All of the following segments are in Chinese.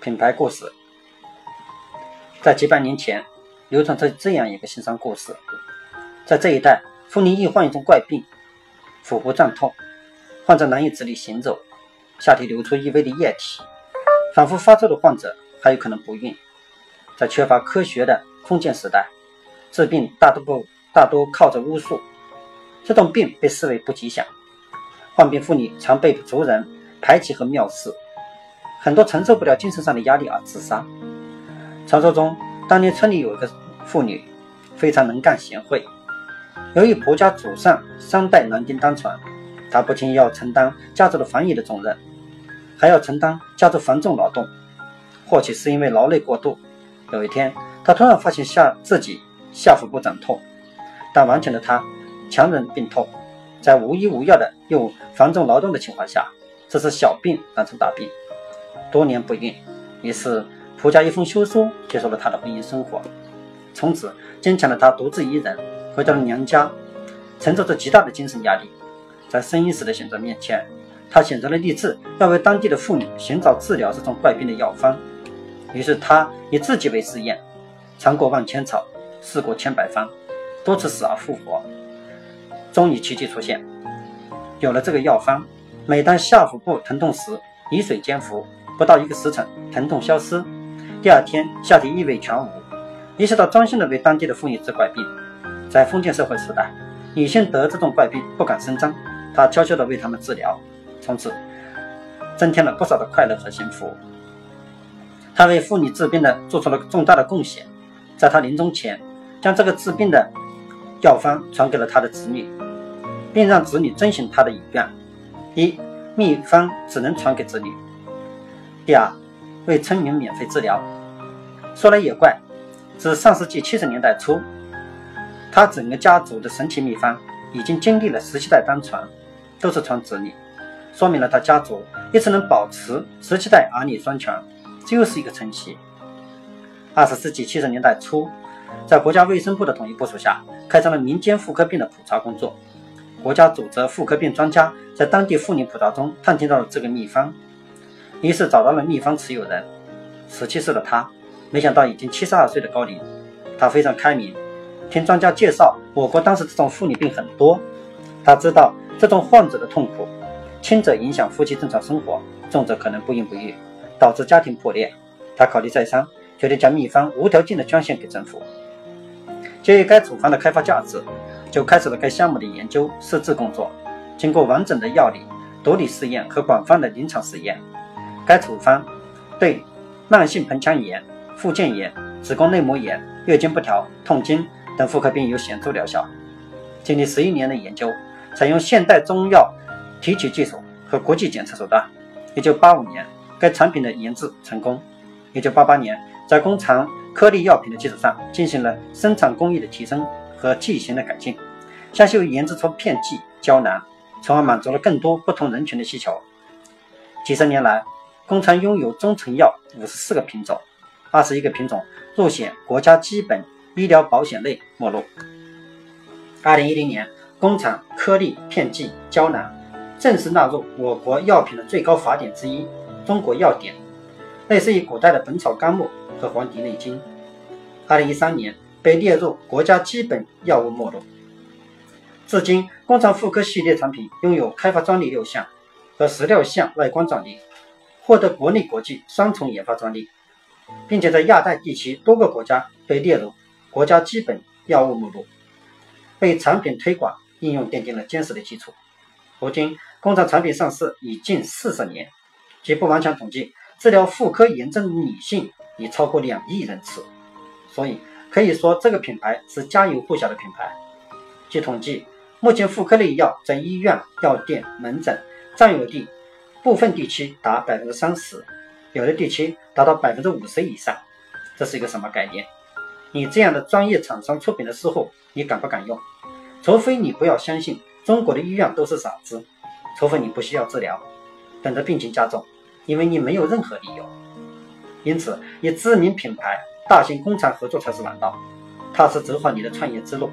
品牌故事，在几百年前流传着这样一个心伤故事：在这一带，妇女易患一种怪病，腹部胀痛，患者难以直立行走，下体流出异味的液体，反复发作的患者还有可能不孕。在缺乏科学的封建时代，治病大多不大多靠着巫术，这种病被视为不吉祥，患病妇女常被族人排挤和藐视。很多承受不了精神上的压力而自杀。传说中，当年村里有一个妇女，非常能干贤惠。由于婆家祖上三代男丁单传，她不仅要承担家族的繁育的重任，还要承担家族繁重劳动。或许是因为劳累过度，有一天，她突然发现下自己下腹部长痛，但顽强的她强忍病痛，在无医无药的又繁重劳动的情况下，这是小病难成大病。多年不孕，于是蒲家一封休书结束了他的婚姻生活。从此，坚强的他独自一人回到了娘家，承受着极大的精神压力。在生意时的选择面前，他选择了立志要为当地的妇女寻找治疗这种怪病的药方。于是，他以自己为试验，尝过万千草，试过千百方，多次死而复活，终于奇迹出现。有了这个药方，每当下腹部疼痛时，以水煎服。不到一个时辰，疼痛消失，第二天下体异味全无。意识到专心的为当地的妇女治怪病，在封建社会时代，女性得这种怪病不敢声张，他悄悄的为他们治疗，从此增添了不少的快乐和幸福。他为妇女治病的做出了重大的贡献，在他临终前，将这个治病的药方传给了他的子女，并让子女遵循他的遗愿：一，秘方只能传给子女。第二，为村民免费治疗。说来也怪，自上世纪七十年代初，他整个家族的神奇秘方已经经历了十七代单传，都是传子女，说明了他家族一直能保持十七代儿女双全，这又是一个传奇。二十世纪七十年代初，在国家卫生部的统一部署下，开展了民间妇科病的普查工作。国家组织妇科病专家在当地妇女普查中探听到了这个秘方。于是找到了秘方持有人，十七岁的他，没想到已经七十二岁的高龄。他非常开明，听专家介绍，我国当时这种妇女病很多。他知道这种患者的痛苦，轻者影响夫妻正常生活，重者可能不孕不育，导致家庭破裂。他考虑再三，决定将秘方无条件的捐献给政府。鉴于该处方的开发价值，就开始了该项目的研究试制工作。经过完整的药理、毒理试验和广泛的临床实验。该处方对慢性盆腔炎、附件炎、子宫内膜炎、月经不调、痛经等妇科病有显著疗效。经历十一年的研究，采用现代中药提取技术和国际检测手段，1985年该产品的研制成功。1988年，在工厂颗粒药品的基础上进行了生产工艺的提升和剂型的改进，向后研制出片剂、胶囊，从而满足了更多不同人群的需求。几十年来，工厂拥有中成药五十四个品种，二十一个品种入选国家基本医疗保险类目录。二零一零年，工厂颗粒、片剂、胶囊正式纳入我国药品的最高法典之一《中国药典》，类似于古代的《本草纲目》和《黄帝内经》。二零一三年被列入国家基本药物目录。至今，工厂妇科系列产品拥有开发专利六项和十六项外观专利。获得国内国际双重研发专利，并且在亚太地区多个国家被列入国家基本药物目录，为产品推广应用奠定了坚实的基础。如今，工厂产品上市已近四十年，据不完全统计，治疗妇科炎症的女性已超过两亿人次，所以可以说这个品牌是家喻户晓的品牌。据统计，目前妇科类药在医院、药店、门诊占有地。部分地区达百分之三十，有的地区达到百分之五十以上，这是一个什么概念？你这样的专业厂商出品的时候，你敢不敢用？除非你不要相信中国的医院都是傻子，除非你不需要治疗，等着病情加重，因为你没有任何理由。因此，与知名品牌、大型工厂合作才是王道，踏实走好你的创业之路，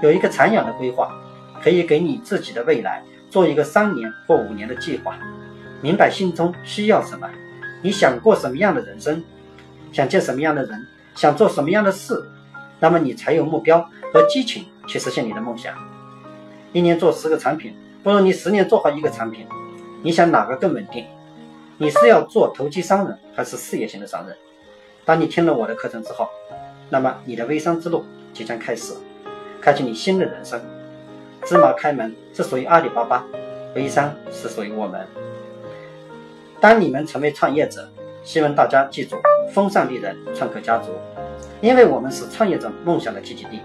有一个长远的规划，可以给你自己的未来做一个三年或五年的计划。明白心中需要什么，你想过什么样的人生，想见什么样的人，想做什么样的事，那么你才有目标和激情去实现你的梦想。一年做十个产品，不如你十年做好一个产品。你想哪个更稳定？你是要做投机商人，还是事业型的商人？当你听了我的课程之后，那么你的微商之路即将开始，开启你新的人生。芝麻开门是属于阿里巴巴，微商是属于我们。当你们成为创业者，希望大家记住风尚丽人创客家族，因为我们是创业者梦想的聚集地。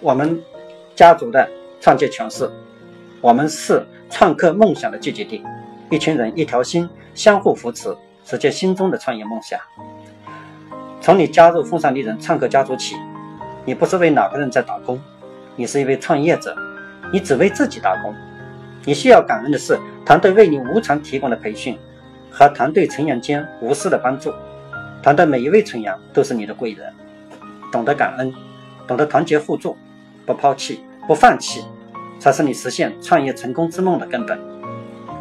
我们家族的创建诠释，我们是创客梦想的聚集地，一群人一条心，相互扶持，实现心中的创业梦想。从你加入风尚丽人创客家族起，你不是为哪个人在打工，你是一位创业者，你只为自己打工。你需要感恩的是团队为你无偿提供的培训和团队成员间无私的帮助。团队每一位成员都是你的贵人。懂得感恩，懂得团结互助，不抛弃，不放弃，才是你实现创业成功之梦的根本。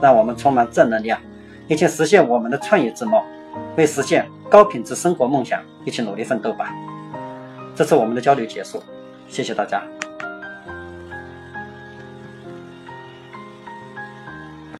让我们充满正能量，一起实现我们的创业之梦，为实现高品质生活梦想一起努力奋斗吧。这次我们的交流结束，谢谢大家。